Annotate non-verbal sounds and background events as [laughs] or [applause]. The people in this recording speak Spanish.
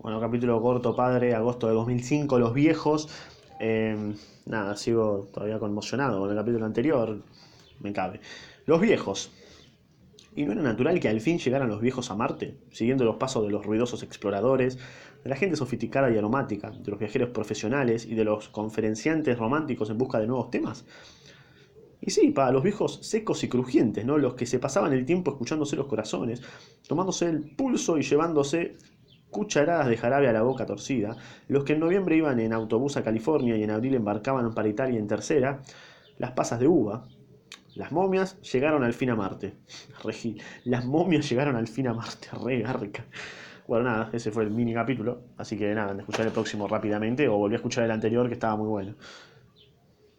Bueno, capítulo corto, padre, agosto de 2005, Los Viejos. Eh, nada, sigo todavía conmocionado con el capítulo anterior, me cabe. Los Viejos. ¿Y no era natural que al fin llegaran los viejos a Marte, siguiendo los pasos de los ruidosos exploradores, de la gente sofisticada y aromática, de los viajeros profesionales y de los conferenciantes románticos en busca de nuevos temas? Y sí, para los viejos secos y crujientes, ¿no? Los que se pasaban el tiempo escuchándose los corazones, tomándose el pulso y llevándose cucharadas de jarabe a la boca torcida, los que en noviembre iban en autobús a California y en abril embarcaban para Italia en tercera, las pasas de uva, las momias llegaron al fin a Marte. [laughs] Regi, las momias llegaron al fin a Marte, [laughs] re garca. Bueno, nada, ese fue el mini capítulo. Así que nada, escuchar el próximo rápidamente o volví a escuchar el anterior que estaba muy bueno.